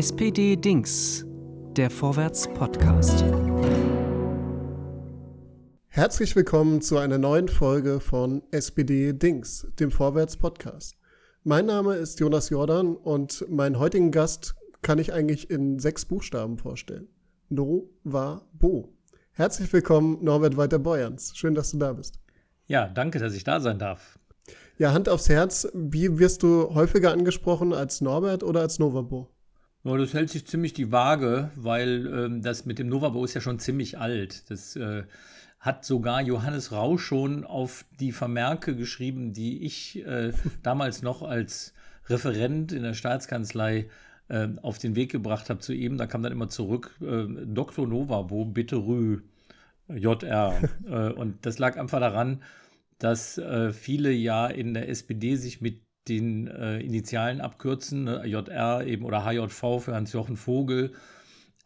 SPD Dings, der Vorwärts-Podcast. Herzlich willkommen zu einer neuen Folge von SPD Dings, dem Vorwärts-Podcast. Mein Name ist Jonas Jordan und meinen heutigen Gast kann ich eigentlich in sechs Buchstaben vorstellen. No, wa, bo. Herzlich willkommen, Norbert Walter-Beuerns. Schön, dass du da bist. Ja, danke, dass ich da sein darf. Ja, Hand aufs Herz, wie wirst du häufiger angesprochen als Norbert oder als Novabo? Ja, das hält sich ziemlich die Waage, weil ähm, das mit dem Novabo ist ja schon ziemlich alt. Das äh, hat sogar Johannes Rau schon auf die Vermerke geschrieben, die ich äh, damals noch als Referent in der Staatskanzlei äh, auf den Weg gebracht habe zu ihm. Da kam dann immer zurück, äh, Dr. Novabo, bitte Rü, JR. Äh, und das lag einfach daran, dass äh, viele ja in der SPD sich mit den äh, Initialen abkürzen, ne? JR eben oder HJV für Hans-Jochen Vogel.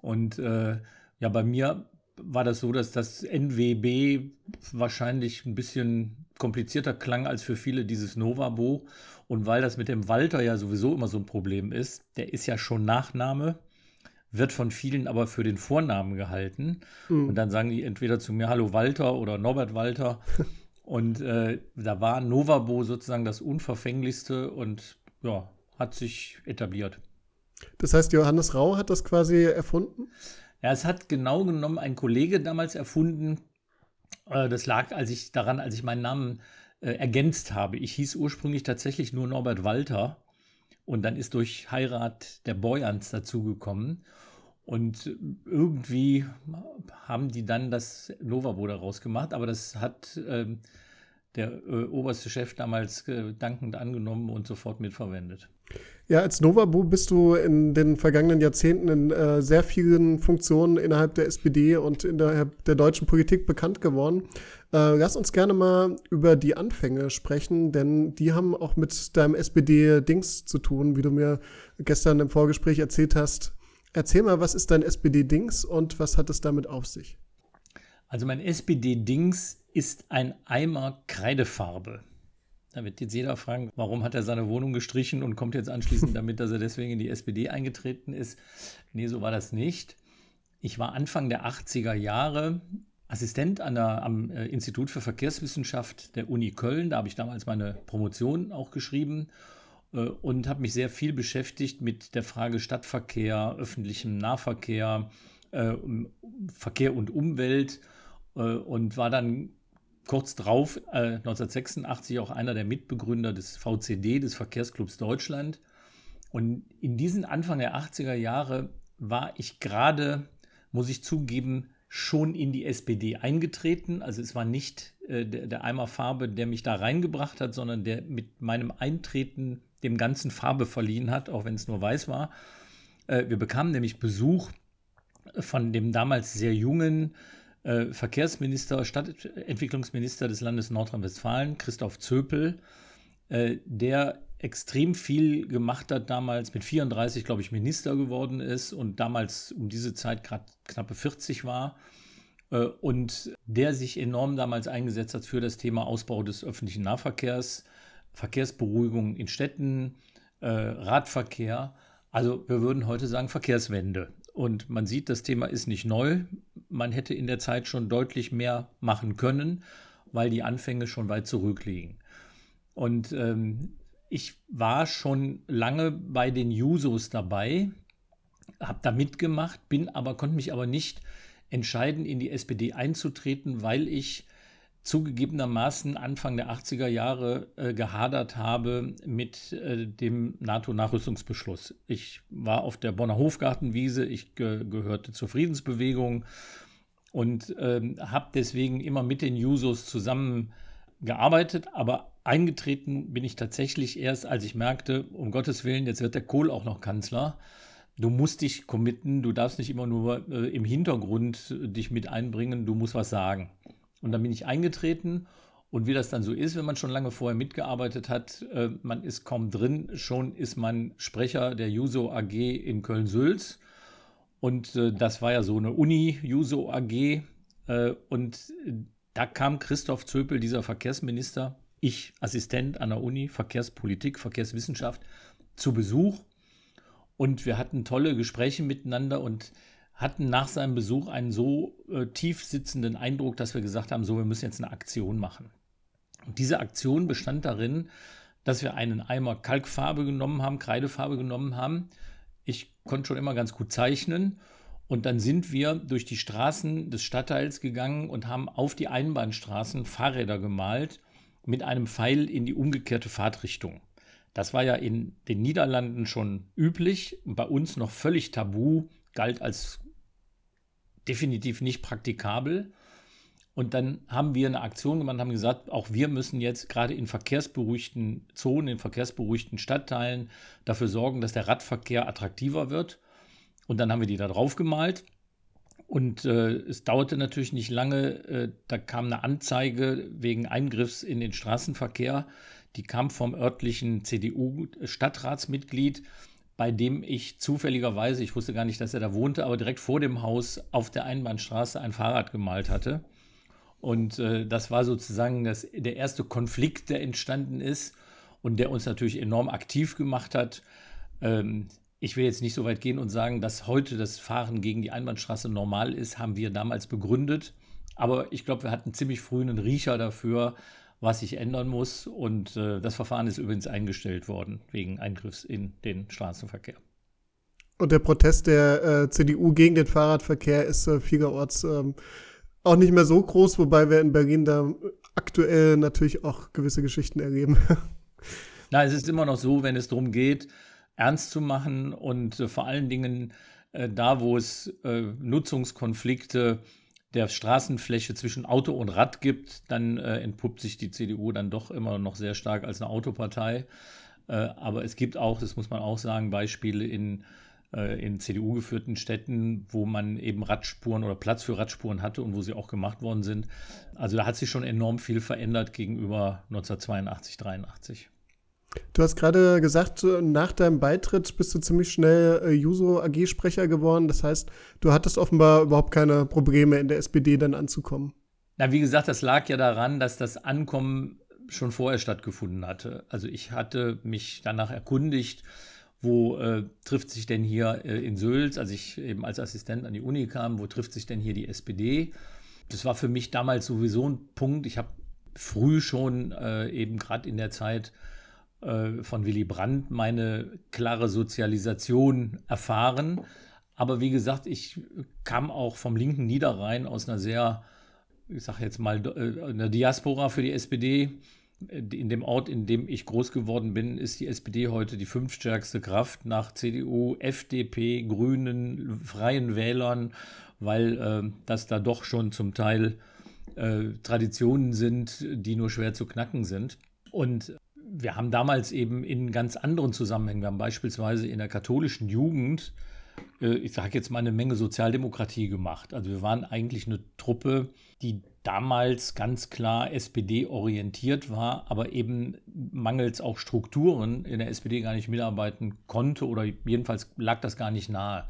Und äh, ja, bei mir war das so, dass das NWB wahrscheinlich ein bisschen komplizierter klang als für viele dieses Novabo. Und weil das mit dem Walter ja sowieso immer so ein Problem ist, der ist ja schon Nachname, wird von vielen aber für den Vornamen gehalten. Mhm. Und dann sagen die entweder zu mir, hallo Walter oder Norbert Walter. Und äh, da war Novabo sozusagen das Unverfänglichste und ja, hat sich etabliert. Das heißt, Johannes Rau hat das quasi erfunden? Ja, es hat genau genommen ein Kollege damals erfunden. Äh, das lag als ich daran, als ich meinen Namen äh, ergänzt habe. Ich hieß ursprünglich tatsächlich nur Norbert Walter und dann ist durch Heirat der Boyans dazugekommen. Und irgendwie haben die dann das Novabo daraus gemacht, aber das hat ähm, der äh, oberste Chef damals äh, dankend angenommen und sofort mitverwendet. Ja, als Novabo bist du in den vergangenen Jahrzehnten in äh, sehr vielen Funktionen innerhalb der SPD und innerhalb der deutschen Politik bekannt geworden. Äh, lass uns gerne mal über die Anfänge sprechen, denn die haben auch mit deinem SPD-Dings zu tun, wie du mir gestern im Vorgespräch erzählt hast. Erzähl mal, was ist dein SPD-Dings und was hat es damit auf sich? Also mein SPD-Dings ist ein Eimer Kreidefarbe. Da wird jetzt jeder fragen, warum hat er seine Wohnung gestrichen und kommt jetzt anschließend damit, dass er deswegen in die SPD eingetreten ist. Nee, so war das nicht. Ich war Anfang der 80er Jahre Assistent an der, am äh, Institut für Verkehrswissenschaft der Uni Köln. Da habe ich damals meine Promotion auch geschrieben und habe mich sehr viel beschäftigt mit der Frage Stadtverkehr, öffentlichem Nahverkehr, äh, Verkehr und Umwelt äh, und war dann kurz drauf, 1986, auch einer der Mitbegründer des VCD, des Verkehrsclubs Deutschland. Und in diesen Anfang der 80er Jahre war ich gerade, muss ich zugeben, schon in die SPD eingetreten. Also es war nicht äh, der, der Eimer Farbe, der mich da reingebracht hat, sondern der mit meinem Eintreten dem Ganzen Farbe verliehen hat, auch wenn es nur weiß war. Äh, wir bekamen nämlich Besuch von dem damals sehr jungen äh, Verkehrsminister, Stadtentwicklungsminister des Landes Nordrhein-Westfalen, Christoph Zöpel, äh, der extrem viel gemacht hat, damals mit 34, glaube ich, Minister geworden ist und damals um diese Zeit gerade knappe 40 war und der sich enorm damals eingesetzt hat für das Thema Ausbau des öffentlichen Nahverkehrs, Verkehrsberuhigung in Städten, äh, Radverkehr. Also wir würden heute sagen Verkehrswende. Und man sieht, das Thema ist nicht neu. Man hätte in der Zeit schon deutlich mehr machen können, weil die Anfänge schon weit zurückliegen. Und ähm, ich war schon lange bei den Jusos dabei, habe da mitgemacht, bin aber, konnte mich aber nicht entscheiden, in die SPD einzutreten, weil ich zugegebenermaßen Anfang der 80er Jahre äh, gehadert habe mit äh, dem NATO-Nachrüstungsbeschluss. Ich war auf der Bonner Hofgartenwiese, ich ge gehörte zur Friedensbewegung und ähm, habe deswegen immer mit den Jusos zusammengearbeitet, aber eingetreten bin ich tatsächlich erst, als ich merkte, um Gottes Willen, jetzt wird der Kohl auch noch Kanzler. Du musst dich committen, du darfst nicht immer nur äh, im Hintergrund dich mit einbringen, du musst was sagen. Und dann bin ich eingetreten. Und wie das dann so ist, wenn man schon lange vorher mitgearbeitet hat, äh, man ist kaum drin, schon ist man Sprecher der Juso AG in Köln-Sülz. Und äh, das war ja so eine Uni, Juso AG. Äh, und da kam Christoph Zöpel, dieser Verkehrsminister, ich Assistent an der Uni, Verkehrspolitik, Verkehrswissenschaft, zu Besuch. Und wir hatten tolle Gespräche miteinander und hatten nach seinem Besuch einen so äh, tief sitzenden Eindruck, dass wir gesagt haben, so, wir müssen jetzt eine Aktion machen. Und diese Aktion bestand darin, dass wir einen Eimer Kalkfarbe genommen haben, Kreidefarbe genommen haben. Ich konnte schon immer ganz gut zeichnen. Und dann sind wir durch die Straßen des Stadtteils gegangen und haben auf die Einbahnstraßen Fahrräder gemalt mit einem Pfeil in die umgekehrte Fahrtrichtung. Das war ja in den Niederlanden schon üblich, bei uns noch völlig tabu, galt als definitiv nicht praktikabel. Und dann haben wir eine Aktion gemacht, haben gesagt, auch wir müssen jetzt gerade in verkehrsberuhigten Zonen, in verkehrsberuhigten Stadtteilen dafür sorgen, dass der Radverkehr attraktiver wird. Und dann haben wir die da drauf gemalt. Und äh, es dauerte natürlich nicht lange, äh, da kam eine Anzeige wegen Eingriffs in den Straßenverkehr. Die kam vom örtlichen CDU-Stadtratsmitglied bei dem ich zufälligerweise, ich wusste gar nicht, dass er da wohnte, aber direkt vor dem Haus auf der Einbahnstraße ein Fahrrad gemalt hatte. Und äh, das war sozusagen das, der erste Konflikt, der entstanden ist und der uns natürlich enorm aktiv gemacht hat. Ähm, ich will jetzt nicht so weit gehen und sagen, dass heute das Fahren gegen die Einbahnstraße normal ist, haben wir damals begründet. Aber ich glaube, wir hatten ziemlich früh einen Riecher dafür, was sich ändern muss. Und äh, das Verfahren ist übrigens eingestellt worden wegen Eingriffs in den Straßenverkehr. Und der Protest der äh, CDU gegen den Fahrradverkehr ist äh, vielerorts ähm, auch nicht mehr so groß, wobei wir in Berlin da aktuell natürlich auch gewisse Geschichten erleben. Na, es ist immer noch so, wenn es darum geht, ernst zu machen und äh, vor allen Dingen äh, da, wo es äh, Nutzungskonflikte der Straßenfläche zwischen Auto und Rad gibt, dann äh, entpuppt sich die CDU dann doch immer noch sehr stark als eine Autopartei. Äh, aber es gibt auch, das muss man auch sagen, Beispiele in, äh, in CDU-geführten Städten, wo man eben Radspuren oder Platz für Radspuren hatte und wo sie auch gemacht worden sind. Also da hat sich schon enorm viel verändert gegenüber 1982, 83. Du hast gerade gesagt, nach deinem Beitritt bist du ziemlich schnell äh, Juso AG-Sprecher geworden. Das heißt, du hattest offenbar überhaupt keine Probleme in der SPD dann anzukommen. Na, wie gesagt, das lag ja daran, dass das Ankommen schon vorher stattgefunden hatte. Also ich hatte mich danach erkundigt, wo äh, trifft sich denn hier äh, in Sülz, als ich eben als Assistent an die Uni kam, wo trifft sich denn hier die SPD? Das war für mich damals sowieso ein Punkt. Ich habe früh schon äh, eben gerade in der Zeit äh, von Willy Brandt meine klare Sozialisation erfahren. Aber wie gesagt, ich kam auch vom linken Niederrhein aus einer sehr, ich sage jetzt mal, äh, einer Diaspora für die SPD. In dem Ort, in dem ich groß geworden bin, ist die SPD heute die fünftstärkste Kraft nach CDU, FDP, Grünen, Freien Wählern, weil äh, das da doch schon zum Teil äh, Traditionen sind, die nur schwer zu knacken sind. Und wir haben damals eben in ganz anderen Zusammenhängen, wir haben beispielsweise in der katholischen Jugend, äh, ich sage jetzt mal, eine Menge Sozialdemokratie gemacht. Also wir waren eigentlich eine Truppe, die damals ganz klar SPD-orientiert war, aber eben mangels auch Strukturen in der SPD gar nicht mitarbeiten konnte oder jedenfalls lag das gar nicht nahe.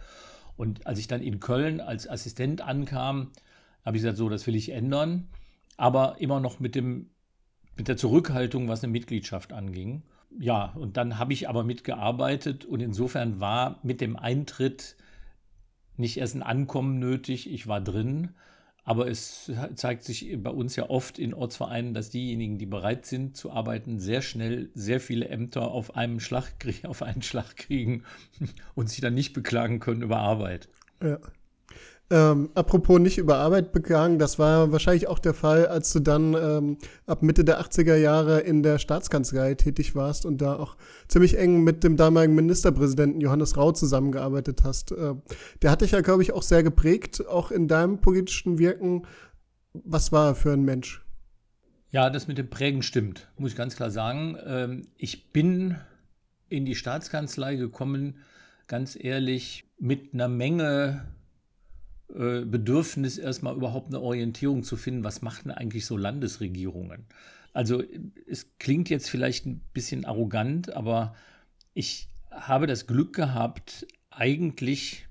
Und als ich dann in Köln als Assistent ankam, habe ich gesagt, so, das will ich ändern, aber immer noch mit dem mit der Zurückhaltung, was eine Mitgliedschaft anging. Ja, und dann habe ich aber mitgearbeitet und insofern war mit dem Eintritt nicht erst ein Ankommen nötig, ich war drin. Aber es zeigt sich bei uns ja oft in Ortsvereinen, dass diejenigen, die bereit sind zu arbeiten, sehr schnell sehr viele Ämter auf, einem Schlag, auf einen Schlag kriegen und sich dann nicht beklagen können über Arbeit. Ja. Ähm, apropos nicht über Arbeit begangen, das war wahrscheinlich auch der Fall, als du dann ähm, ab Mitte der 80er Jahre in der Staatskanzlei tätig warst und da auch ziemlich eng mit dem damaligen Ministerpräsidenten Johannes Rau zusammengearbeitet hast. Äh, der hat dich ja, glaube ich, auch sehr geprägt, auch in deinem politischen Wirken. Was war er für ein Mensch? Ja, das mit dem Prägen stimmt, muss ich ganz klar sagen. Ähm, ich bin in die Staatskanzlei gekommen, ganz ehrlich, mit einer Menge äh, Bedürfnis, erstmal überhaupt eine Orientierung zu finden, was machen eigentlich so Landesregierungen. Also es klingt jetzt vielleicht ein bisschen arrogant, aber ich habe das Glück gehabt, eigentlich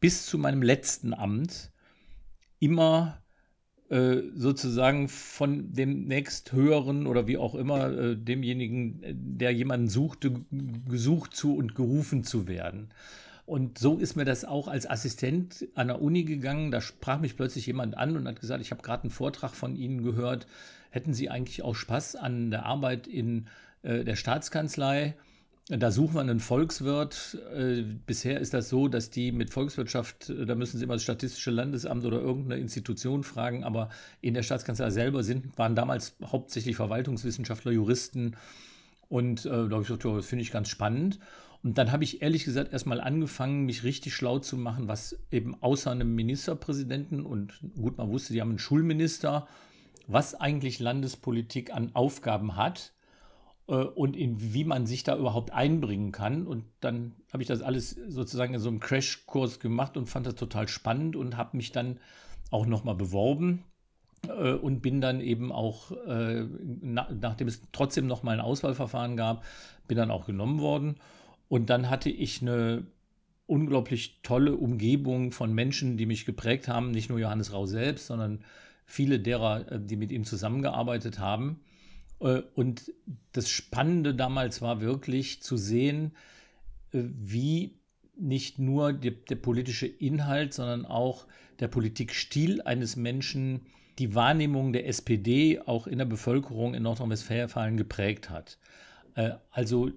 bis zu meinem letzten Amt immer äh, sozusagen von dem nächsthöheren oder wie auch immer äh, demjenigen, der jemanden suchte, gesucht zu und gerufen zu werden. Und so ist mir das auch als Assistent an der Uni gegangen. Da sprach mich plötzlich jemand an und hat gesagt, ich habe gerade einen Vortrag von Ihnen gehört. Hätten Sie eigentlich auch Spaß an der Arbeit in äh, der Staatskanzlei? Da suchen wir einen Volkswirt. Äh, bisher ist das so, dass die mit Volkswirtschaft, äh, da müssen sie immer das Statistische Landesamt oder irgendeine Institution fragen, aber in der Staatskanzlei selber sind, waren damals hauptsächlich Verwaltungswissenschaftler, Juristen. Und äh, da habe ich gesagt, das finde ich ganz spannend. Und dann habe ich ehrlich gesagt erstmal angefangen, mich richtig schlau zu machen, was eben außer einem Ministerpräsidenten und gut, man wusste, die haben einen Schulminister, was eigentlich Landespolitik an Aufgaben hat äh, und in, wie man sich da überhaupt einbringen kann. Und dann habe ich das alles sozusagen in so einem Crashkurs gemacht und fand das total spannend und habe mich dann auch nochmal beworben äh, und bin dann eben auch, äh, na, nachdem es trotzdem nochmal ein Auswahlverfahren gab, bin dann auch genommen worden. Und dann hatte ich eine unglaublich tolle Umgebung von Menschen, die mich geprägt haben. Nicht nur Johannes Rau selbst, sondern viele derer, äh, die mit ihm zusammengearbeitet haben. Äh, und das Spannende damals war wirklich zu sehen, äh, wie nicht nur der, der politische Inhalt, sondern auch der Politikstil eines Menschen die Wahrnehmung der SPD auch in der Bevölkerung in Nordrhein-Westfalen geprägt hat. Also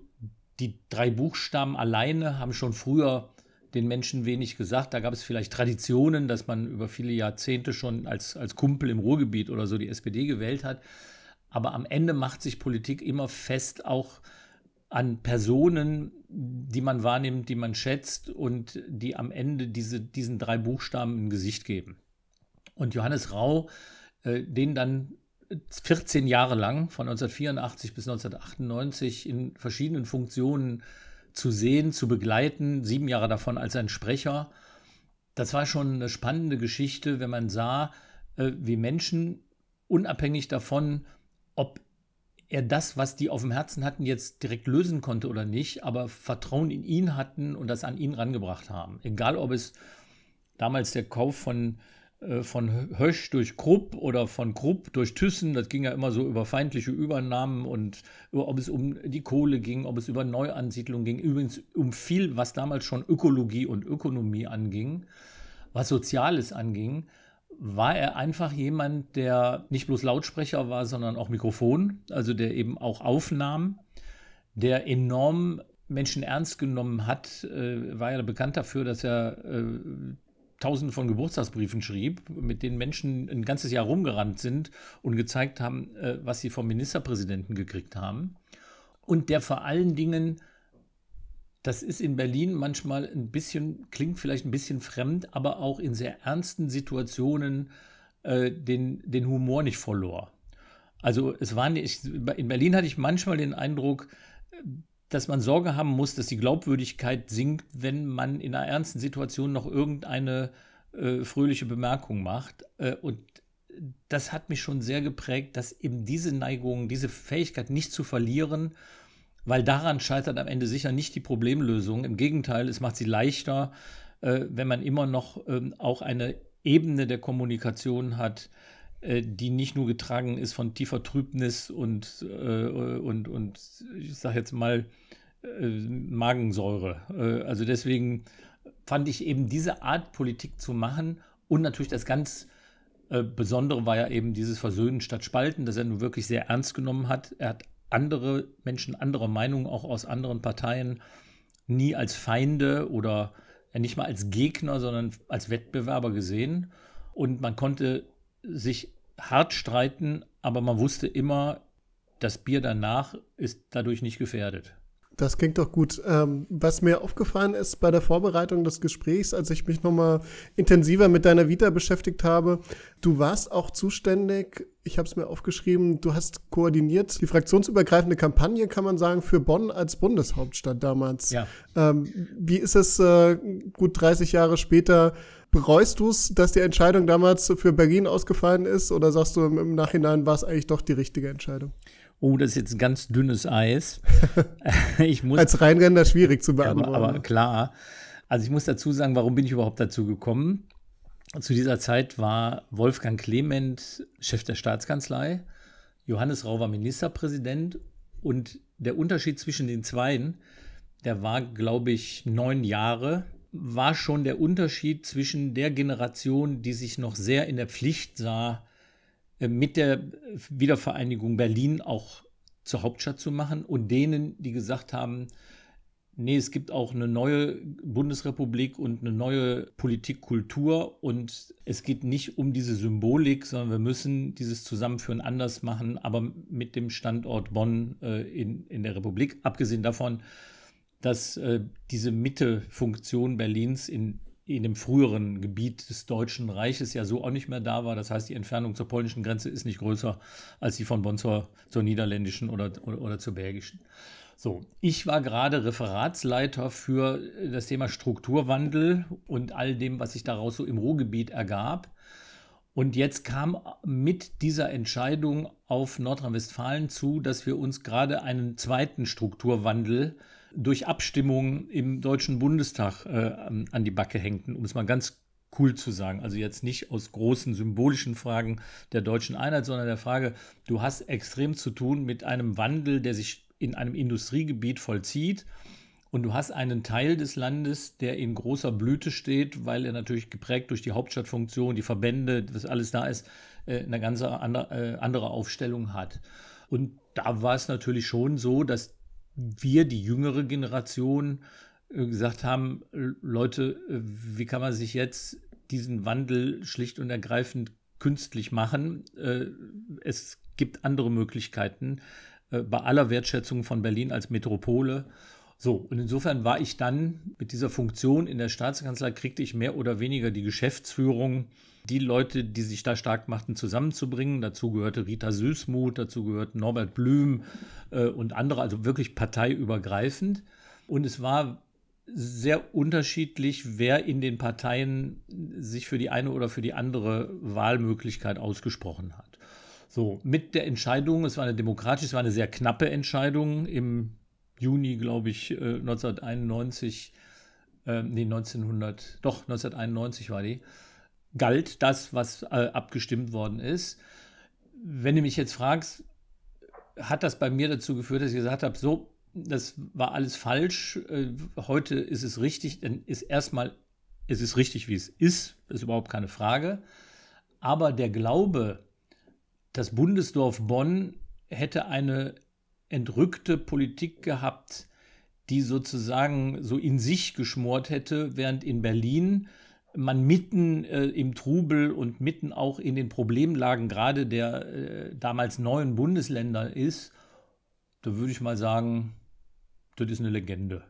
die drei Buchstaben alleine haben schon früher den Menschen wenig gesagt. Da gab es vielleicht Traditionen, dass man über viele Jahrzehnte schon als, als Kumpel im Ruhrgebiet oder so die SPD gewählt hat. Aber am Ende macht sich Politik immer fest auch an Personen, die man wahrnimmt, die man schätzt und die am Ende diese, diesen drei Buchstaben ein Gesicht geben. Und Johannes Rau, äh, den dann 14 Jahre lang, von 1984 bis 1998, in verschiedenen Funktionen zu sehen, zu begleiten, sieben Jahre davon als ein Sprecher. Das war schon eine spannende Geschichte, wenn man sah, äh, wie Menschen unabhängig davon, ob er das, was die auf dem Herzen hatten, jetzt direkt lösen konnte oder nicht, aber Vertrauen in ihn hatten und das an ihn rangebracht haben. Egal, ob es damals der Kauf von von Hösch durch Krupp oder von Krupp durch Thyssen. Das ging ja immer so über feindliche Übernahmen und ob es um die Kohle ging, ob es über Neuansiedlung ging. Übrigens um viel, was damals schon Ökologie und Ökonomie anging, was Soziales anging, war er einfach jemand, der nicht bloß Lautsprecher war, sondern auch Mikrofon, also der eben auch aufnahm, der enorm Menschen ernst genommen hat, äh, war ja bekannt dafür, dass er äh, tausende von Geburtstagsbriefen schrieb, mit denen Menschen ein ganzes Jahr rumgerannt sind und gezeigt haben, äh, was sie vom Ministerpräsidenten gekriegt haben. Und der vor allen Dingen, das ist in Berlin manchmal ein bisschen, klingt vielleicht ein bisschen fremd, aber auch in sehr ernsten Situationen äh, den, den Humor nicht verlor. Also es war nicht, in Berlin hatte ich manchmal den Eindruck, dass man Sorge haben muss, dass die Glaubwürdigkeit sinkt, wenn man in einer ernsten Situation noch irgendeine äh, fröhliche Bemerkung macht. Äh, und das hat mich schon sehr geprägt, dass eben diese Neigung, diese Fähigkeit nicht zu verlieren, weil daran scheitert am Ende sicher nicht die Problemlösung. Im Gegenteil, es macht sie leichter, äh, wenn man immer noch ähm, auch eine Ebene der Kommunikation hat, die nicht nur getragen ist von tiefer Trübnis und, äh, und, und ich sage jetzt mal äh, Magensäure. Äh, also deswegen fand ich eben diese Art Politik zu machen und natürlich das ganz äh, Besondere war ja eben dieses Versöhnen statt Spalten, das er nun wirklich sehr ernst genommen hat. Er hat andere Menschen anderer Meinung, auch aus anderen Parteien, nie als Feinde oder nicht mal als Gegner, sondern als Wettbewerber gesehen. Und man konnte sich hart streiten, aber man wusste immer, das Bier danach ist dadurch nicht gefährdet. Das klingt doch gut. Ähm, was mir aufgefallen ist bei der Vorbereitung des Gesprächs, als ich mich nochmal intensiver mit deiner Vita beschäftigt habe, du warst auch zuständig, ich habe es mir aufgeschrieben, du hast koordiniert die fraktionsübergreifende Kampagne, kann man sagen, für Bonn als Bundeshauptstadt damals. Ja. Ähm, wie ist es äh, gut 30 Jahre später? Bereust du es, dass die Entscheidung damals für Berlin ausgefallen ist oder sagst du im Nachhinein, war es eigentlich doch die richtige Entscheidung? Oh, das ist jetzt ein ganz dünnes Eis. ich muss, Als Rheinländer schwierig zu beantworten. Aber, aber klar. Also ich muss dazu sagen, warum bin ich überhaupt dazu gekommen? Zu dieser Zeit war Wolfgang Clement Chef der Staatskanzlei, Johannes Rau war Ministerpräsident und der Unterschied zwischen den Zweien, der war, glaube ich, neun Jahre, war schon der Unterschied zwischen der Generation, die sich noch sehr in der Pflicht sah, äh, mit der Wiedervereinigung Berlin auch zur Hauptstadt zu machen und denen, die gesagt haben, nee, es gibt auch eine neue Bundesrepublik und eine neue Politikkultur und es geht nicht um diese Symbolik, sondern wir müssen dieses Zusammenführen anders machen, aber mit dem Standort Bonn äh, in, in der Republik. Abgesehen davon, dass äh, diese Mittefunktion Berlins in in dem früheren Gebiet des Deutschen Reiches ja so auch nicht mehr da war. Das heißt, die Entfernung zur polnischen Grenze ist nicht größer als die von Bonn zur, zur niederländischen oder, oder, oder zur belgischen. So, ich war gerade Referatsleiter für das Thema Strukturwandel und all dem, was sich daraus so im Ruhrgebiet ergab. Und jetzt kam mit dieser Entscheidung auf Nordrhein-Westfalen zu, dass wir uns gerade einen zweiten Strukturwandel durch Abstimmung im Deutschen Bundestag äh, an die Backe hängten, um es mal ganz cool zu sagen. Also jetzt nicht aus großen symbolischen Fragen der deutschen Einheit, sondern der Frage, du hast extrem zu tun mit einem Wandel, der sich in einem Industriegebiet vollzieht. Und du hast einen Teil des Landes, der in großer Blüte steht, weil er natürlich geprägt durch die Hauptstadtfunktion, die Verbände, was alles da ist, äh, eine ganz äh, andere Aufstellung hat. Und da war es natürlich schon so, dass wir, die jüngere Generation, äh, gesagt haben, Leute, äh, wie kann man sich jetzt diesen Wandel schlicht und ergreifend künstlich machen? Äh, es gibt andere Möglichkeiten bei aller Wertschätzung von Berlin als Metropole. So, und insofern war ich dann mit dieser Funktion in der Staatskanzlei, kriegte ich mehr oder weniger die Geschäftsführung die Leute, die sich da stark machten, zusammenzubringen. Dazu gehörte Rita Süßmuth, dazu gehörten Norbert Blüm äh, und andere, also wirklich parteiübergreifend. Und es war sehr unterschiedlich, wer in den Parteien sich für die eine oder für die andere Wahlmöglichkeit ausgesprochen hat. So, mit der Entscheidung, es war eine demokratische, es war eine sehr knappe Entscheidung im Juni, glaube ich, 1991, äh, nee, 1900, doch, 1991 war die, galt das, was äh, abgestimmt worden ist. Wenn du mich jetzt fragst, hat das bei mir dazu geführt, dass ich gesagt habe, so, das war alles falsch, äh, heute ist es richtig, dann ist erstmal, es ist richtig, wie es ist, ist überhaupt keine Frage. Aber der Glaube, das Bundesdorf Bonn hätte eine entrückte Politik gehabt, die sozusagen so in sich geschmort hätte, während in Berlin man mitten äh, im Trubel und mitten auch in den Problemlagen gerade der äh, damals neuen Bundesländer ist, da würde ich mal sagen, das ist eine Legende.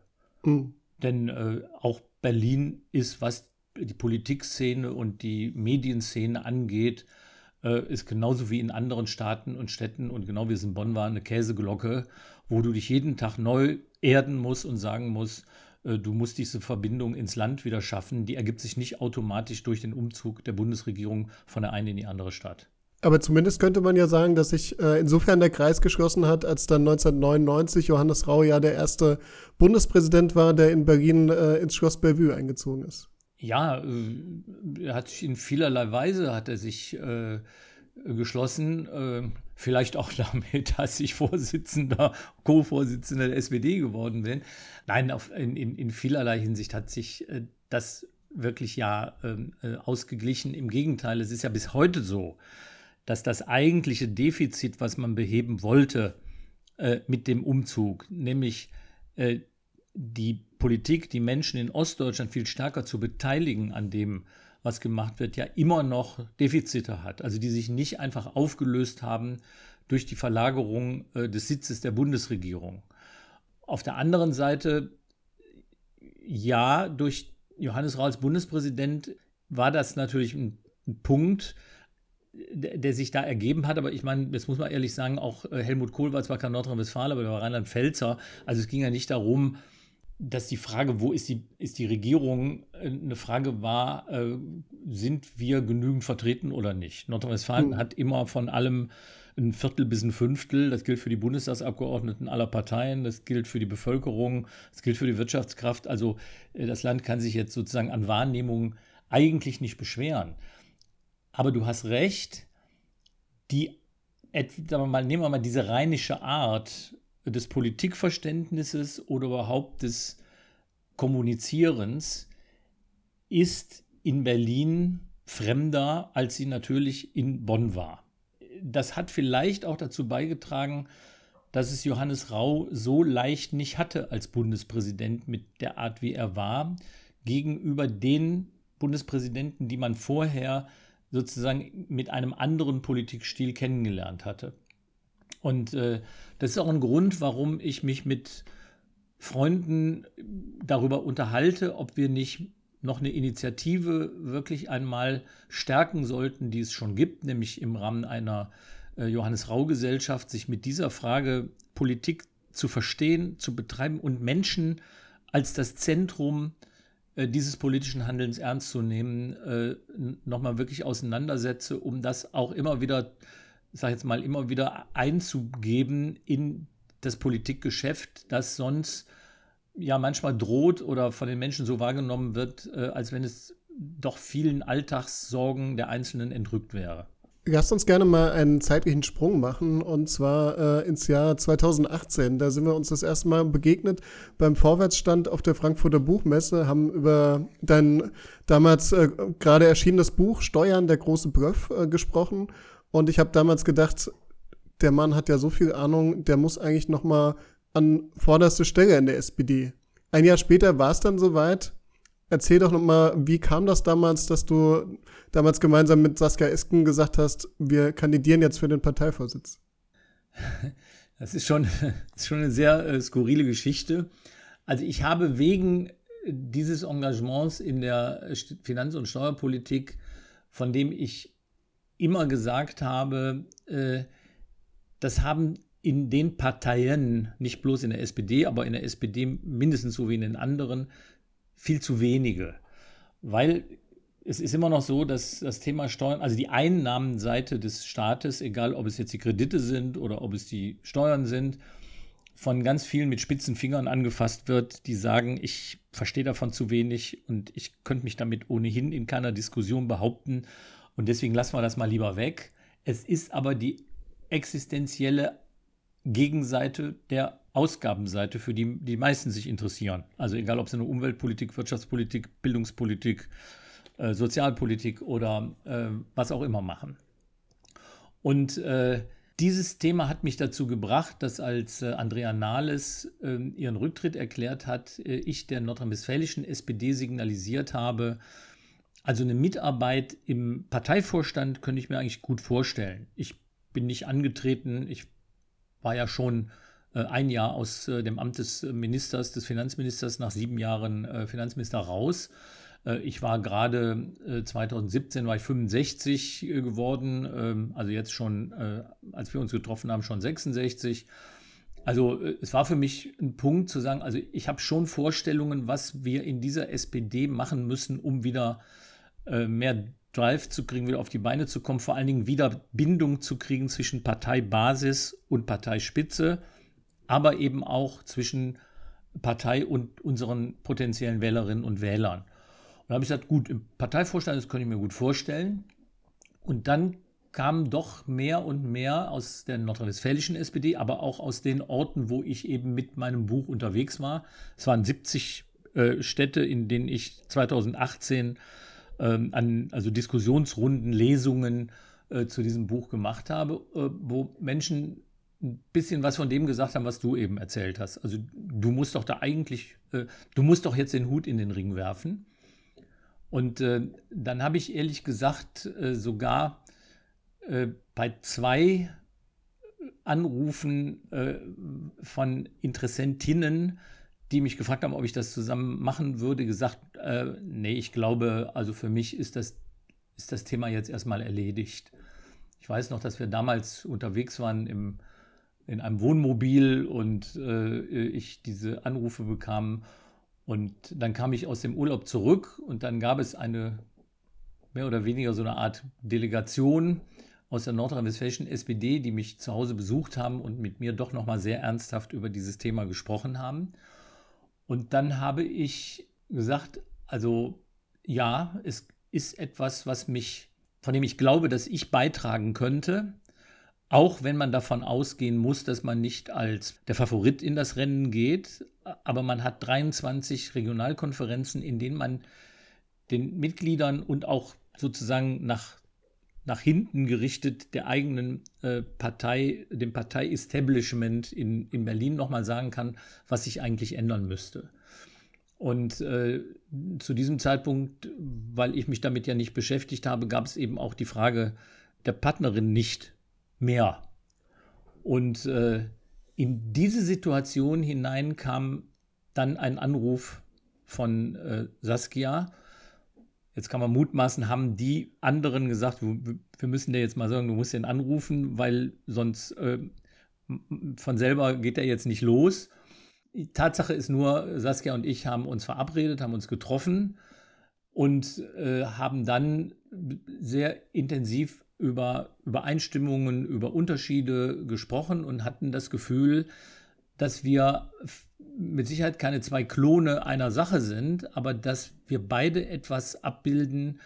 Mhm. Denn äh, auch Berlin ist, was die Politikszene und die Medienszene angeht, äh, ist genauso wie in anderen Staaten und Städten und genau wie es in Bonn war, eine Käseglocke, wo du dich jeden Tag neu erden musst und sagen musst, du musst diese Verbindung ins Land wieder schaffen. Die ergibt sich nicht automatisch durch den Umzug der Bundesregierung von der einen in die andere Stadt. Aber zumindest könnte man ja sagen, dass sich äh, insofern der Kreis geschlossen hat, als dann 1999 Johannes Rau ja der erste Bundespräsident war, der in Berlin äh, ins Schloss Bellevue eingezogen ist. Ja, äh, er hat sich in vielerlei Weise hat er sich äh, geschlossen. Äh, vielleicht auch damit, dass ich Vorsitzender, Co-Vorsitzender der SPD geworden bin. Nein, auf, in, in, in, vielerlei Hinsicht hat sich äh, das wirklich ja ähm, äh, ausgeglichen. Im Gegenteil, es ist ja bis heute so, dass das eigentliche Defizit, was man beheben wollte äh, mit dem Umzug, nämlich äh, die Politik, die Menschen in Ostdeutschland viel stärker zu beteiligen an dem, was gemacht wird, ja immer noch Defizite hat. Also die sich nicht einfach aufgelöst haben durch die Verlagerung äh, des Sitzes der Bundesregierung. Auf der anderen Seite, ja, durch Johannes Rau als Bundespräsident war das natürlich ein, Punkt, der, sich da ergeben hat. Aber ich meine, jetzt muss man ehrlich sagen, auch äh, Helmut Kohl war zwar kein Nordrhein-Westfalen, aber der war Rheinland-Pfälzer. Also es ging ja nicht darum, dass die Frage, wo ist die, ist die Regierung, äh, eine Frage war, äh, sind wir genügend vertreten oder nicht? Nordrhein-Westfalen mhm. hat immer von allem ein Viertel bis ein Fünftel. Das gilt für die Bundestagsabgeordneten aller Parteien, das gilt für die Bevölkerung, das gilt für die Wirtschaftskraft. Also äh, das Land kann sich jetzt sozusagen an Wahrnehmung eigentlich nicht beschweren. Aber du hast recht, die, mal, nehmen wir mal diese rheinische Art des Politikverständnisses oder überhaupt des Kommunizierens, ist in Berlin fremder, als sie natürlich in Bonn war. Das hat vielleicht auch dazu beigetragen, dass es Johannes Rau so leicht nicht hatte als Bundespräsident mit der Art, wie er war, gegenüber den Bundespräsidenten, die man vorher sozusagen mit einem anderen Politikstil kennengelernt hatte. Und äh, das ist auch ein Grund, warum ich mich mit Freunden darüber unterhalte, ob wir nicht noch eine Initiative wirklich einmal stärken sollten, die es schon gibt, nämlich im Rahmen einer äh, Johannes Rau Gesellschaft, sich mit dieser Frage Politik zu verstehen, zu betreiben und Menschen als das Zentrum äh, dieses politischen Handelns ernst zu nehmen, äh, nochmal wirklich auseinandersetze, um das auch immer wieder, ich sage jetzt mal, immer wieder einzugeben in das Politikgeschäft, das sonst ja manchmal droht oder von den Menschen so wahrgenommen wird, äh, als wenn es doch vielen Alltagssorgen der Einzelnen entrückt wäre. Lasst uns gerne mal einen zeitlichen Sprung machen und zwar äh, ins Jahr 2018. Da sind wir uns das erste Mal begegnet beim Vorwärtsstand auf der Frankfurter Buchmesse, haben über dein damals äh, gerade erschienenes Buch Steuern, der große Bluff äh, gesprochen. Und ich habe damals gedacht, der Mann hat ja so viel Ahnung, der muss eigentlich noch mal an vorderste Stelle in der SPD. Ein Jahr später war es dann soweit. Erzähl doch noch mal, wie kam das damals, dass du damals gemeinsam mit Saskia Esken gesagt hast, wir kandidieren jetzt für den Parteivorsitz? Das ist schon, das ist schon eine sehr äh, skurrile Geschichte. Also ich habe wegen dieses Engagements in der Finanz- und Steuerpolitik, von dem ich immer gesagt habe, äh, das haben in den Parteien, nicht bloß in der SPD, aber in der SPD mindestens so wie in den anderen, viel zu wenige. Weil es ist immer noch so, dass das Thema Steuern, also die Einnahmenseite des Staates, egal ob es jetzt die Kredite sind oder ob es die Steuern sind, von ganz vielen mit spitzen Fingern angefasst wird, die sagen, ich verstehe davon zu wenig und ich könnte mich damit ohnehin in keiner Diskussion behaupten und deswegen lassen wir das mal lieber weg. Es ist aber die existenzielle Gegenseite der Ausgabenseite, für die die meisten sich interessieren. Also egal, ob es eine Umweltpolitik, Wirtschaftspolitik, Bildungspolitik, äh, Sozialpolitik oder äh, was auch immer machen. Und äh, dieses Thema hat mich dazu gebracht, dass als äh, Andrea Nahles ähm, ihren Rücktritt erklärt hat, äh, ich der nordrhein-westfälischen SPD signalisiert habe, also eine Mitarbeit im Parteivorstand könnte ich mir eigentlich gut vorstellen. Ich bin nicht angetreten, ich war ja schon äh, ein Jahr aus äh, dem Amt des Ministers, des Finanzministers nach sieben Jahren äh, Finanzminister raus. Ich war gerade 2017 war ich 65 geworden, ähm, also jetzt schon, als wir uns getroffen haben, schon 66. Also es war für mich ein Punkt zu sagen, also ich habe schon Vorstellungen, was wir in dieser SPD machen müssen, um wieder mehr Drive zu kriegen, wieder auf die Beine zu kommen, vor allen Dingen wieder Bindung zu kriegen zwischen Parteibasis und Parteispitze, aber eben auch zwischen Partei und unseren potenziellen Wählerinnen und Wählern. Und da habe ich gesagt, gut, im Parteivorstand, das könnte ich mir gut vorstellen. Und dann kamen doch mehr und mehr aus der nordrhein-westfälischen SPD, aber auch aus den Orten, wo ich eben mit meinem Buch unterwegs war. Es waren 70 äh, Städte, in denen ich 2018 ähm, an also Diskussionsrunden, Lesungen äh, zu diesem Buch gemacht habe, äh, wo Menschen ein bisschen was von dem gesagt haben, was du eben erzählt hast. Also du musst doch da eigentlich, äh, du musst doch jetzt den Hut in den Ring werfen. Und äh, dann habe ich ehrlich gesagt äh, sogar äh, bei zwei Anrufen von Interessentinnen die mich gefragt haben, ob ich das zusammen machen würde, gesagt, äh, nee, ich glaube, also für mich ist das, ist das Thema jetzt erstmal erledigt. Ich weiß noch, dass wir damals unterwegs waren im, in einem Wohnmobil und äh, ich diese Anrufe bekam. Und dann kam ich aus dem Urlaub zurück und dann gab es eine mehr oder weniger so eine Art Delegation aus der nordrhein-westfälischen SPD, die mich zu Hause besucht haben und mit mir doch nochmal sehr ernsthaft über dieses Thema gesprochen haben. Und dann habe ich gesagt, also ja, es ist etwas, was mich, von dem ich glaube, dass ich beitragen könnte. Auch wenn man davon ausgehen muss, dass man nicht als der Favorit in das Rennen geht, aber man hat 23 Regionalkonferenzen, in denen man den Mitgliedern und auch sozusagen nach, nach hinten gerichtet der eigenen äh, Partei, dem Partei-Establishment in, in Berlin nochmal sagen kann, was sich eigentlich ändern müsste. Und äh, zu diesem Zeitpunkt, weil ich mich damit ja nicht beschäftigt habe, gab es eben auch die Frage der Partnerin nicht mehr. Und äh, in diese Situation hinein kam dann ein Anruf von äh, Saskia. Jetzt kann man mutmaßen, haben die anderen gesagt, wir müssen dir jetzt mal sagen, du musst den anrufen, weil sonst äh, von selber geht er jetzt nicht los. Tatsache ist nur, Saskia und ich haben uns verabredet, haben uns getroffen und äh, haben dann sehr intensiv über Übereinstimmungen, über Unterschiede gesprochen und hatten das Gefühl, dass wir mit Sicherheit keine zwei Klone einer Sache sind, aber dass wir beide etwas abbilden,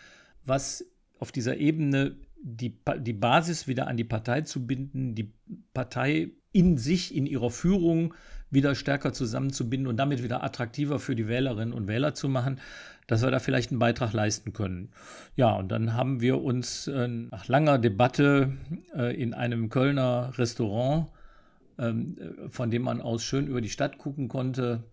was auf dieser Ebene die, die Basis wieder an die Partei zu binden, die Partei in sich, in ihrer Führung wieder stärker zusammenzubinden und damit wieder attraktiver für die Wählerinnen und Wähler zu machen, dass wir da vielleicht einen Beitrag leisten können. Ja, und dann haben wir uns äh, nach langer Debatte äh, in einem Kölner Restaurant, von dem man aus schön über die Stadt gucken konnte,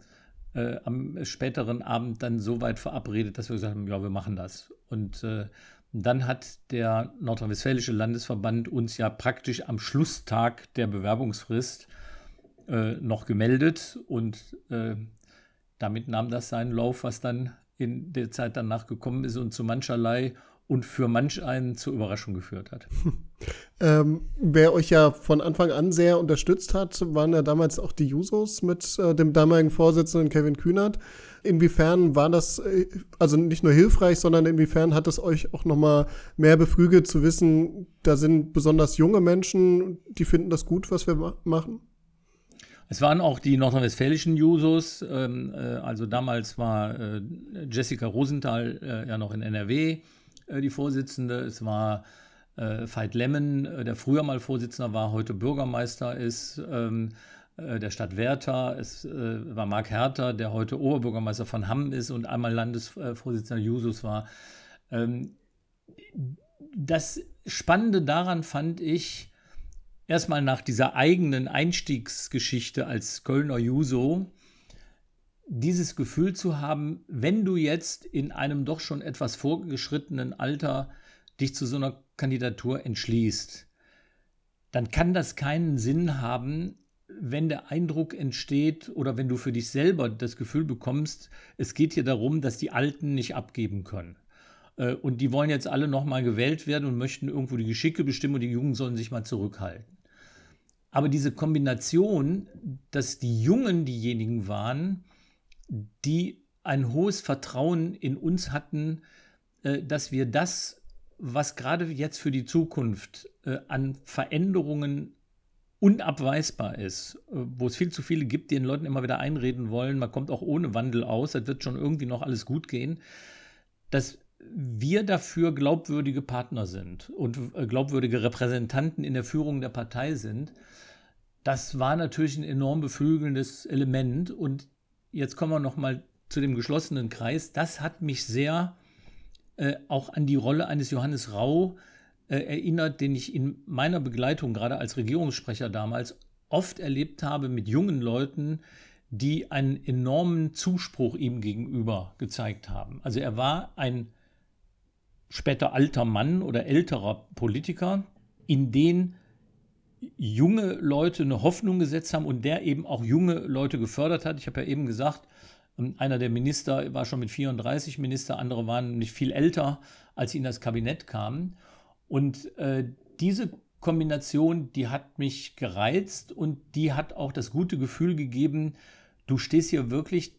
äh, am späteren Abend dann so weit verabredet, dass wir gesagt haben, ja, wir machen das. Und äh, dann hat der Nordrhein-Westfälische Landesverband uns ja praktisch am Schlusstag der Bewerbungsfrist äh, noch gemeldet und äh, damit nahm das seinen Lauf, was dann in der Zeit danach gekommen ist und zu mancherlei und für manch einen zur Überraschung geführt hat. Ähm, wer euch ja von Anfang an sehr unterstützt hat, waren ja damals auch die Jusos mit äh, dem damaligen Vorsitzenden Kevin Kühnert. Inwiefern war das äh, also nicht nur hilfreich, sondern inwiefern hat es euch auch nochmal mehr beflügelt zu wissen, da sind besonders junge Menschen, die finden das gut, was wir ma machen? Es waren auch die nordrhein-westfälischen Jusos. Ähm, äh, also damals war äh, Jessica Rosenthal äh, ja noch in NRW die Vorsitzende. Es war äh, Veit Lemmen, äh, der früher mal Vorsitzender war, heute Bürgermeister ist. Ähm, der Stadt Werther. Es war Marc Herter, der heute Oberbürgermeister von Hamm ist und einmal Landesvorsitzender Jusos war. Ähm, das Spannende daran fand ich, erstmal nach dieser eigenen Einstiegsgeschichte als Kölner Juso dieses Gefühl zu haben, wenn du jetzt in einem doch schon etwas vorgeschrittenen Alter dich zu so einer Kandidatur entschließt, dann kann das keinen Sinn haben, wenn der Eindruck entsteht oder wenn du für dich selber das Gefühl bekommst, es geht hier darum, dass die Alten nicht abgeben können. Äh, und die wollen jetzt alle nochmal gewählt werden und möchten irgendwo die Geschicke bestimmen und die Jungen sollen sich mal zurückhalten. Aber diese Kombination, dass die Jungen diejenigen waren, die ein hohes Vertrauen in uns hatten, äh, dass wir das, was gerade jetzt für die Zukunft äh, an Veränderungen unabweisbar ist, äh, wo es viel zu viele gibt, die den Leuten immer wieder einreden wollen, man kommt auch ohne Wandel aus, das wird schon irgendwie noch alles gut gehen, dass wir dafür glaubwürdige Partner sind und glaubwürdige Repräsentanten in der Führung der Partei sind das war natürlich ein enorm beflügelndes Element. Und jetzt kommen wir nochmal zu dem geschlossenen Kreis. Das hat mich sehr äh, auch an die Rolle eines Johannes Rau äh, erinnert, den ich in meiner Begleitung, gerade als Regierungssprecher damals, oft erlebt habe mit jungen Leuten, die einen enormen Zuspruch ihm gegenüber gezeigt haben. Also er war ein später alter Mann oder älterer Politiker, in den junge Leute eine Hoffnung gesetzt haben und der eben auch junge Leute gefördert hat. Ich habe ja eben gesagt, ähm, einer der Minister war schon mit 34 Minister, andere waren nicht viel älter, als sie in das Kabinett kamen. Und äh, diese Kombination, die hat mich gereizt und die hat auch das gute Gefühl gegeben, du stehst hier wirklich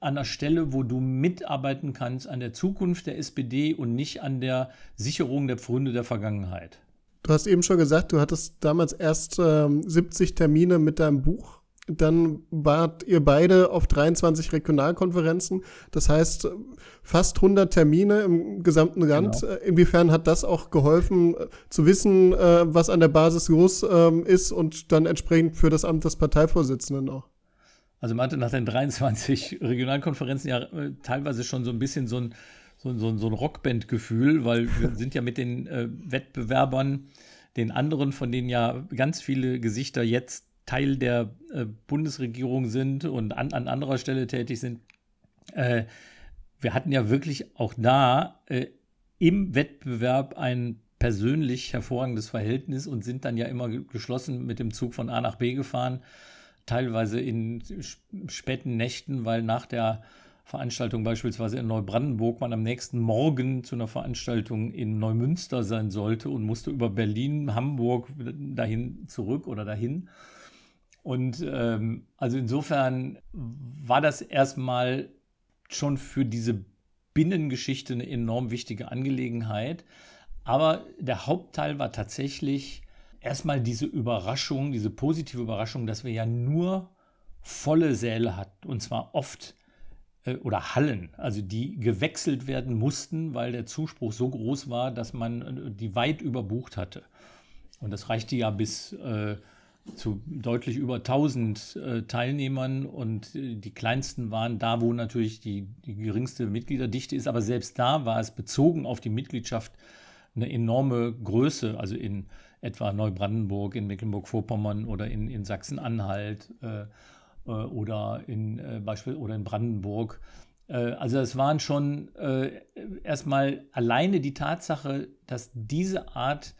an der Stelle, wo du mitarbeiten kannst an der Zukunft der SPD und nicht an der Sicherung der Pfründe der Vergangenheit. Du hast eben schon gesagt, du hattest damals erst ähm, 70 Termine mit deinem Buch dann wart ihr beide auf 23 Regionalkonferenzen. Das heißt, fast 100 Termine im gesamten Land. Genau. Inwiefern hat das auch geholfen, zu wissen, äh, was an der Basis los ähm, ist und dann entsprechend für das Amt des Parteivorsitzenden auch? Also man hatte nach den 23 Regionalkonferenzen ja äh, teilweise schon so ein bisschen so ein, so, so, so ein Rockband-Gefühl, weil wir sind ja mit den äh, Wettbewerbern, den anderen, von denen ja ganz viele Gesichter jetzt Teil der äh, Bundesregierung sind und an, an anderer Stelle tätig sind. Äh, wir hatten ja wirklich auch da äh, im Wettbewerb ein persönlich hervorragendes Verhältnis und sind dann ja immer geschlossen mit dem Zug von A nach B gefahren teilweise in späten Nächten, weil nach der Veranstaltung beispielsweise in Neubrandenburg man am nächsten Morgen zu einer Veranstaltung in Neumünster sein sollte und musste über Berlin, Hamburg dahin zurück oder dahin. Und ähm, also insofern war das erstmal schon für diese Binnengeschichte eine enorm wichtige Angelegenheit. Aber der Hauptteil war tatsächlich erstmal diese Überraschung, diese positive Überraschung, dass wir ja nur volle Säle hatten und zwar oft oder Hallen, also die gewechselt werden mussten, weil der Zuspruch so groß war, dass man äh, die weit überbucht hatte. Und das reichte ja bis äh, zu deutlich über 1000 äh, Teilnehmern und äh, die kleinsten waren da, wo natürlich die, die geringste Mitgliederdichte ist. Aber selbst da war es bezogen auf die Mitgliedschaft eine enorme Größe. Also in etwa Neubrandenburg, in Mecklenburg-Vorpommern oder in, in Sachsen-Anhalt äh, äh, oder in äh, Beispiel oder in Brandenburg. Äh, also es waren schon äh, erstmal alleine die Tatsache, dass diese Art,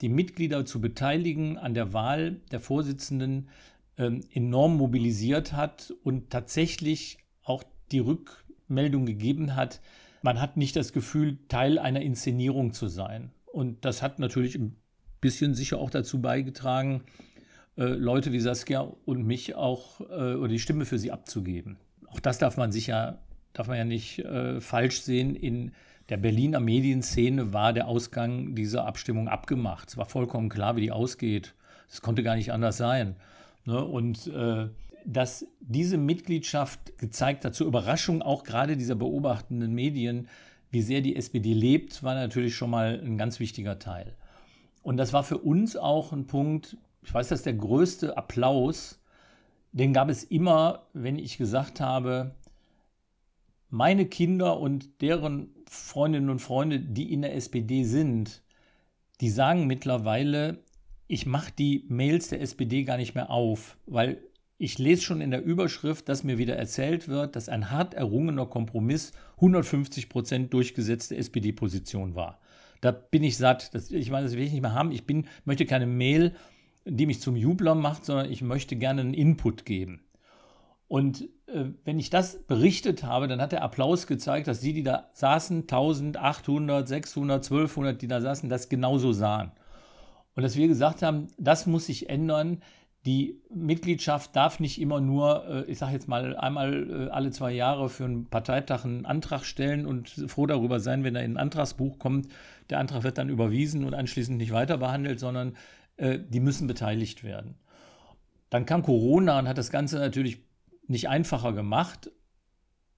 die Mitglieder zu beteiligen an der Wahl der Vorsitzenden, ähm, enorm mobilisiert hat und tatsächlich auch die Rückmeldung gegeben hat, man hat nicht das Gefühl, Teil einer Inszenierung zu sein. Und das hat natürlich im bisschen sicher auch dazu beigetragen, äh, Leute wie Saskia und mich auch äh, oder die Stimme für sie abzugeben. Auch das darf man sicher, darf man ja nicht äh, falsch sehen. In der Berliner Medienszene war der Ausgang dieser Abstimmung abgemacht. Es war vollkommen klar, wie die ausgeht. Es konnte gar nicht anders sein. Ne? Und äh, dass diese Mitgliedschaft gezeigt hat, zur Überraschung auch gerade dieser beobachtenden Medien, wie sehr die SPD lebt, war natürlich schon mal ein ganz wichtiger Teil. Und das war für uns auch ein Punkt, ich weiß, dass der größte Applaus, den gab es immer, wenn ich gesagt habe, meine Kinder und deren Freundinnen und Freunde, die in der SPD sind, die sagen mittlerweile, ich mache die Mails der SPD gar nicht mehr auf, weil ich lese schon in der Überschrift, dass mir wieder erzählt wird, dass ein hart errungener Kompromiss 150 Prozent durchgesetzte SPD-Position war. Da bin ich satt. Das, ich meine, das will ich nicht mehr haben. Ich bin, möchte keine Mail, die mich zum Jubler macht, sondern ich möchte gerne einen Input geben. Und äh, wenn ich das berichtet habe, dann hat der Applaus gezeigt, dass die, die da saßen, 1800, 600, 1200, die da saßen, das genauso sahen. Und dass wir gesagt haben, das muss sich ändern die Mitgliedschaft darf nicht immer nur, äh, ich sage jetzt mal, einmal äh, alle zwei Jahre für einen Parteitag einen Antrag stellen und froh darüber sein, wenn er in ein Antragsbuch kommt. Der Antrag wird dann überwiesen und anschließend nicht weiter behandelt, sondern äh, die müssen beteiligt werden. Dann kam Corona und hat das Ganze natürlich nicht einfacher gemacht.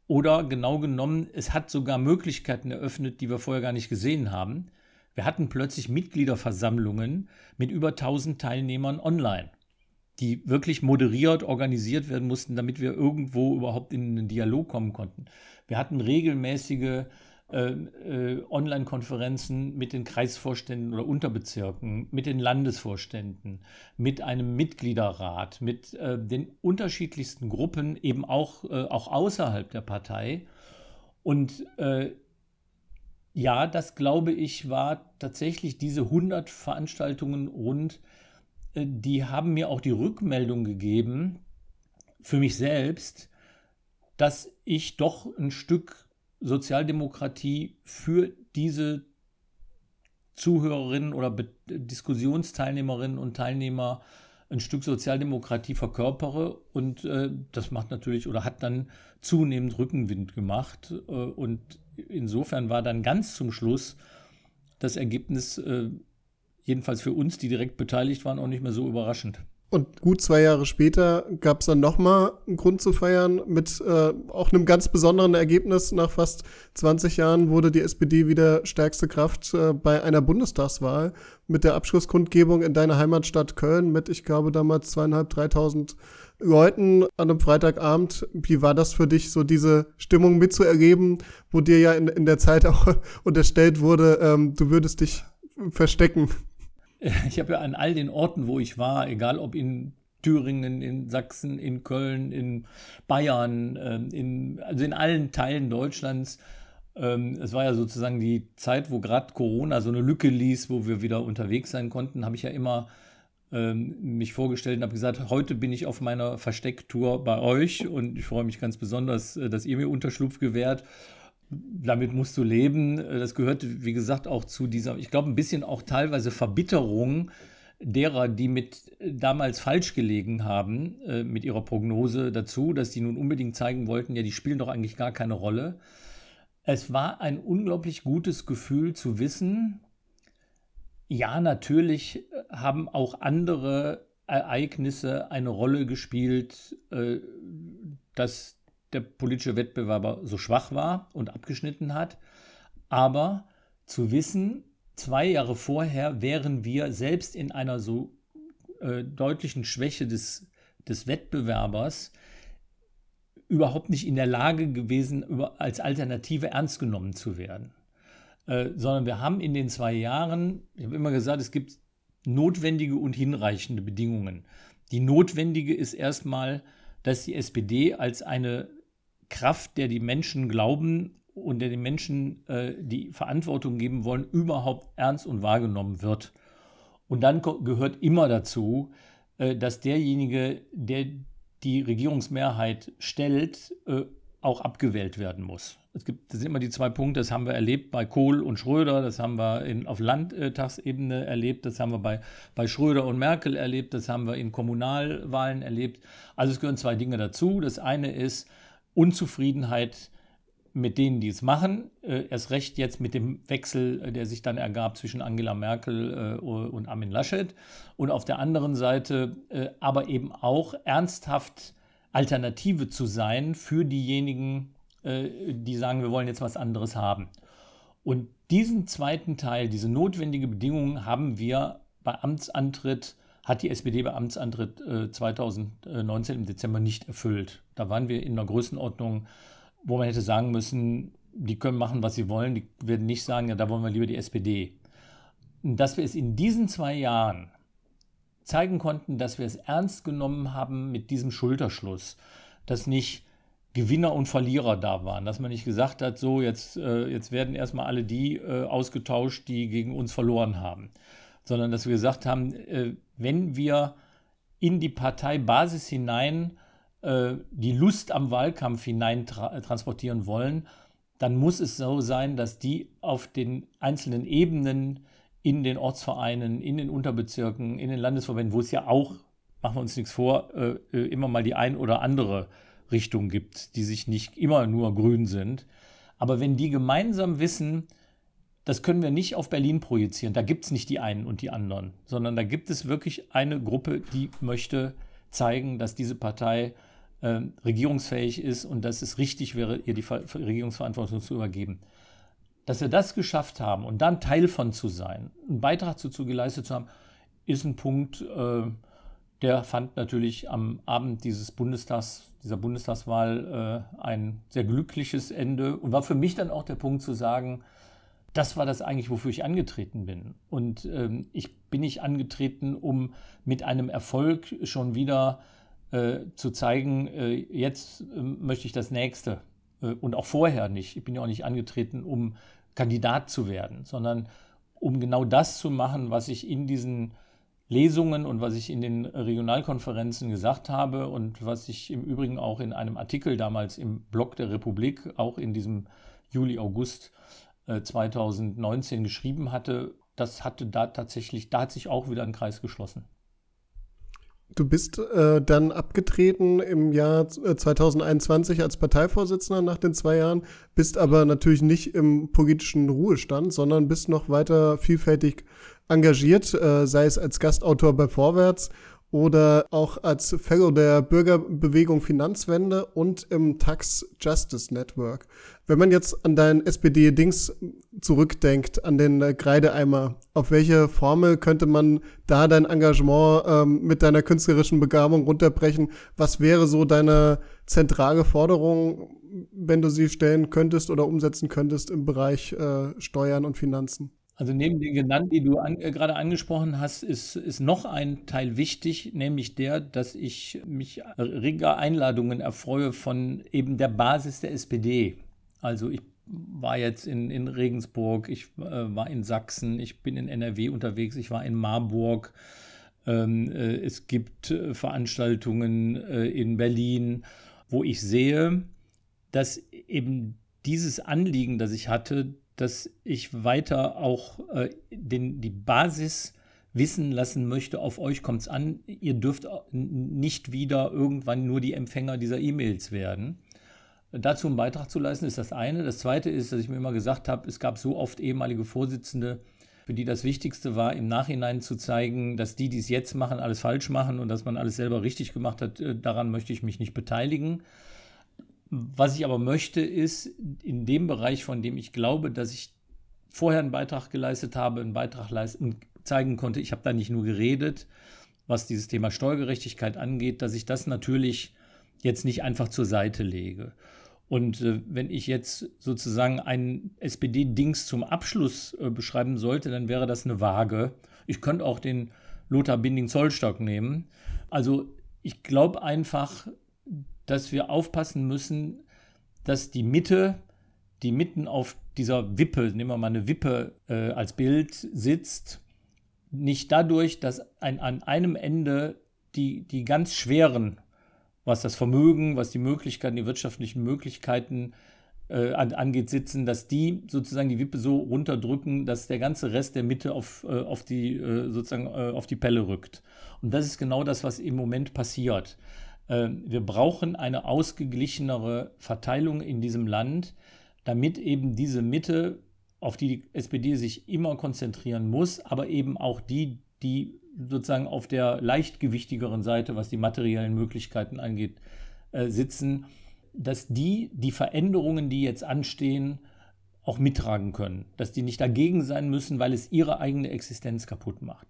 Oder genau genommen, es hat sogar Möglichkeiten eröffnet, die wir vorher gar nicht gesehen haben. Wir hatten plötzlich Mitgliederversammlungen mit über 1000 Teilnehmern online die wirklich moderiert, organisiert werden mussten, damit wir irgendwo überhaupt in einen Dialog kommen konnten. Wir hatten regelmäßige Online-Konferenzen mit den Kreisvorständen oder Unterbezirken, mit den Landesvorständen, mit einem Mitgliederrat, mit äh, den unterschiedlichsten Gruppen, eben auch, äh, auch außerhalb der Partei. Und äh, ja, das glaube ich, war tatsächlich diese 100 Veranstaltungen rund äh, die haben mir auch die Rückmeldung gegeben, für mich selbst, dass ich doch ein Stück Sozialdemokratie für diese Zuhörerinnen oder Be Diskussionsteilnehmerinnen und Teilnehmer ein Stück Sozialdemokratie verkörpere und äh, das macht natürlich oder hat dann zunehmend Rückenwind gemacht äh, und insofern war dann ganz zum Schluss das Ergebnis äh, jedenfalls für uns, die direkt beteiligt waren, auch nicht mehr so überraschend. Und gut zwei Jahre später gab es dann nochmal einen Grund zu feiern. Mit äh, auch einem ganz besonderen Ergebnis. Nach fast 20 Jahren wurde die SPD wieder stärkste Kraft äh, bei einer Bundestagswahl mit der Abschlusskundgebung in deiner Heimatstadt Köln mit, ich glaube, damals zweieinhalb, dreitausend Leuten an einem Freitagabend. Wie war das für dich, so diese Stimmung mitzuerleben, wo dir ja in, in der Zeit auch unterstellt wurde, ähm, du würdest dich verstecken? Ich habe ja an all den Orten, wo ich war, egal ob in Thüringen, in Sachsen, in Köln, in Bayern, ähm, in, also in allen Teilen Deutschlands. Ähm, es war ja sozusagen die Zeit, wo gerade Corona so eine Lücke ließ, wo wir wieder unterwegs sein konnten, habe ich ja immer ähm, mich vorgestellt und habe gesagt, heute bin ich auf meiner Verstecktour bei euch und ich freue mich ganz besonders, äh, dass ihr mir Unterschlupf gewährt damit musst du leben. Das gehört, wie gesagt, auch zu dieser, ich glaube, ein bisschen auch teilweise Verbitterung derer, die mit damals falsch gelegen haben, äh, mit ihrer Prognose dazu, dass die nun unbedingt zeigen wollten, ja, die spielen doch eigentlich gar keine Rolle. Es war ein unglaublich gutes Gefühl zu wissen, ja, natürlich haben auch andere Ereignisse eine Rolle gespielt, äh, dass der politische Wettbewerber so schwach war und abgeschnitten hat. Aber zu wissen, zwei Jahre vorher wären wir selbst in einer so äh, deutlichen Schwäche des, des Wettbewerbers überhaupt nicht in der Lage gewesen, über, als Alternative ernst genommen zu werden. Äh, sondern wir haben in den zwei Jahren, ich habe immer gesagt, es gibt notwendige und hinreichende Bedingungen. Die notwendige ist erstmal, dass die SPD als eine Kraft, der die Menschen glauben und der den Menschen äh, die Verantwortung geben wollen, überhaupt ernst und wahrgenommen wird. Und dann gehört immer dazu, äh, dass derjenige, der die Regierungsmehrheit stellt, äh, auch abgewählt werden muss. Es gibt, das sind immer die zwei Punkte, das haben wir erlebt bei Kohl und Schröder, das haben wir in, auf Landtagsebene erlebt, das haben wir bei, bei Schröder und Merkel erlebt, das haben wir in Kommunalwahlen erlebt. Also es gehören zwei Dinge dazu. Das eine ist, Unzufriedenheit mit denen, die es machen. Äh, erst recht jetzt mit dem Wechsel, äh, der sich dann ergab zwischen Angela Merkel äh, und Armin Laschet. Und auf der anderen Seite äh, aber eben auch ernsthaft Alternative zu sein für diejenigen, äh, die sagen, wir wollen jetzt was anderes haben. Und diesen zweiten Teil, diese notwendige Bedingung haben wir bei Amtsantritt hat die SPD bei Amtsantritt äh, 2019 im Dezember nicht erfüllt. Da waren wir in einer Größenordnung, wo man hätte sagen müssen, die können machen, was sie wollen, die werden nicht sagen, ja, da wollen wir lieber die SPD. Und dass wir es in diesen zwei Jahren zeigen konnten, dass wir es ernst genommen haben mit diesem Schulterschluss, dass nicht Gewinner und Verlierer da waren, dass man nicht gesagt hat, so jetzt, äh, jetzt werden erstmal alle die äh, ausgetauscht, die gegen uns verloren haben, sondern dass wir gesagt haben, äh, wenn wir in die Parteibasis hinein äh, die Lust am Wahlkampf hinein tra transportieren wollen, dann muss es so sein, dass die auf den einzelnen Ebenen in den Ortsvereinen, in den Unterbezirken, in den Landesverbänden, wo es ja auch, machen wir uns nichts vor, äh, äh immer mal die ein oder andere Richtung gibt, die sich nicht immer nur grün sind. Aber wenn die gemeinsam wissen, das können wir nicht auf Berlin projizieren. Da gibt es nicht die einen und die anderen, sondern da gibt es wirklich eine Gruppe, die möchte zeigen, dass diese Partei äh, regierungsfähig ist und dass es richtig wäre, ihr die Ver Regierungsverantwortung zu übergeben. Dass wir das geschafft haben und dann Teil von zu sein, einen Beitrag dazu geleistet zu haben, ist ein Punkt, äh, der fand natürlich am Abend dieses Bundestags, dieser Bundestagswahl äh, ein sehr glückliches Ende und war für mich dann auch der Punkt zu sagen, das war das eigentlich, wofür ich angetreten bin. Und ähm, ich bin nicht angetreten, um mit einem Erfolg schon wieder äh, zu zeigen, äh, jetzt äh, möchte ich das nächste. Äh, und auch vorher nicht. Ich bin ja auch nicht angetreten, um Kandidat zu werden, sondern um genau das zu machen, was ich in diesen Lesungen und was ich in den Regionalkonferenzen gesagt habe und was ich im Übrigen auch in einem Artikel damals im Blog der Republik, auch in diesem Juli, August 2019 äh, geschrieben hatte, das hatte da tatsächlich, da hat sich auch wieder ein Kreis geschlossen. Du bist äh, dann abgetreten im Jahr 2021 äh, als Parteivorsitzender nach den zwei Jahren, bist aber natürlich nicht im politischen Ruhestand, sondern bist noch weiter vielfältig engagiert, äh, sei es als Gastautor bei Vorwärts oder auch als Fellow der Bürgerbewegung Finanzwende und im Tax Justice Network. Wenn man jetzt an dein SPD-Dings zurückdenkt, an den Kreideeimer, auf welche Formel könnte man da dein Engagement ähm, mit deiner künstlerischen Begabung runterbrechen? Was wäre so deine zentrale Forderung, wenn du sie stellen könntest oder umsetzen könntest im Bereich äh, Steuern und Finanzen? Also neben den genannten, die du an, äh, gerade angesprochen hast, ist, ist noch ein Teil wichtig, nämlich der, dass ich mich reger Einladungen erfreue von eben der Basis der SPD. Also ich war jetzt in, in Regensburg, ich äh, war in Sachsen, ich bin in NRW unterwegs, ich war in Marburg. Ähm, äh, es gibt äh, Veranstaltungen äh, in Berlin, wo ich sehe, dass eben dieses Anliegen, das ich hatte, dass ich weiter auch äh, den, die Basis wissen lassen möchte, auf euch kommt es an, ihr dürft nicht wieder irgendwann nur die Empfänger dieser E-Mails werden. Dazu einen Beitrag zu leisten, ist das eine. Das zweite ist, dass ich mir immer gesagt habe, es gab so oft ehemalige Vorsitzende, für die das Wichtigste war, im Nachhinein zu zeigen, dass die, die es jetzt machen, alles falsch machen und dass man alles selber richtig gemacht hat. Äh, daran möchte ich mich nicht beteiligen. Was ich aber möchte, ist in dem Bereich, von dem ich glaube, dass ich vorher einen Beitrag geleistet habe, einen Beitrag leisten, zeigen konnte, ich habe da nicht nur geredet, was dieses Thema Steuergerechtigkeit angeht, dass ich das natürlich jetzt nicht einfach zur Seite lege. Und äh, wenn ich jetzt sozusagen ein SPD-Dings zum Abschluss äh, beschreiben sollte, dann wäre das eine Waage. Ich könnte auch den Lothar Binding-Zollstock nehmen. Also ich glaube einfach, dass wir aufpassen müssen, dass die Mitte, die mitten auf dieser Wippe, nehmen wir mal eine Wippe äh, als Bild sitzt, nicht dadurch, dass ein, an einem Ende die, die ganz schweren, was das Vermögen, was die Möglichkeiten, die wirtschaftlichen Möglichkeiten äh, angeht, sitzen, dass die sozusagen die Wippe so runterdrücken, dass der ganze Rest der Mitte auf, äh, auf, die, äh, sozusagen, äh, auf die Pelle rückt. Und das ist genau das, was im Moment passiert. Ähm, wir brauchen eine ausgeglichenere Verteilung in diesem Land, damit eben diese Mitte, auf die die SPD sich immer konzentrieren muss, aber eben auch die, die sozusagen auf der leichtgewichtigeren Seite, was die materiellen Möglichkeiten angeht, äh, sitzen, dass die die Veränderungen, die jetzt anstehen, auch mittragen können, dass die nicht dagegen sein müssen, weil es ihre eigene Existenz kaputt macht.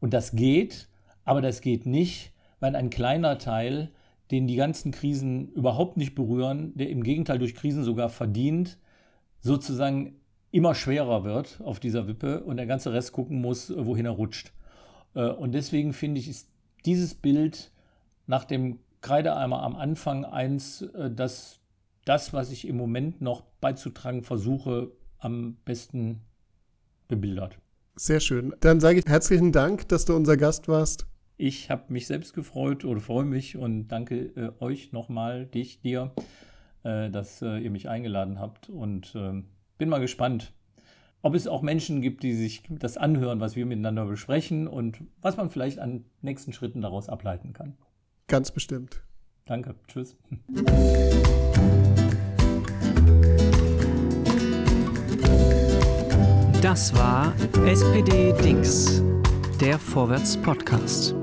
Und das geht, aber das geht nicht, weil ein kleiner Teil den die ganzen Krisen überhaupt nicht berühren, der im Gegenteil durch Krisen sogar verdient, sozusagen immer schwerer wird auf dieser Wippe und der ganze Rest gucken muss, wohin er rutscht. Äh, und deswegen finde ich, ist dieses Bild nach dem Kreideeimer am Anfang eins, äh, das das, was ich im Moment noch beizutragen versuche, am besten bebildert. Sehr schön. Dann sage ich herzlichen Dank, dass du unser Gast warst. Ich habe mich selbst gefreut oder freue mich und danke äh, euch nochmal, dich, dir, äh, dass äh, ihr mich eingeladen habt und ähm, bin mal gespannt, ob es auch Menschen gibt, die sich das anhören, was wir miteinander besprechen und was man vielleicht an nächsten Schritten daraus ableiten kann. Ganz bestimmt. Danke. Tschüss. Das war SPD Dings, der Vorwärts Podcast.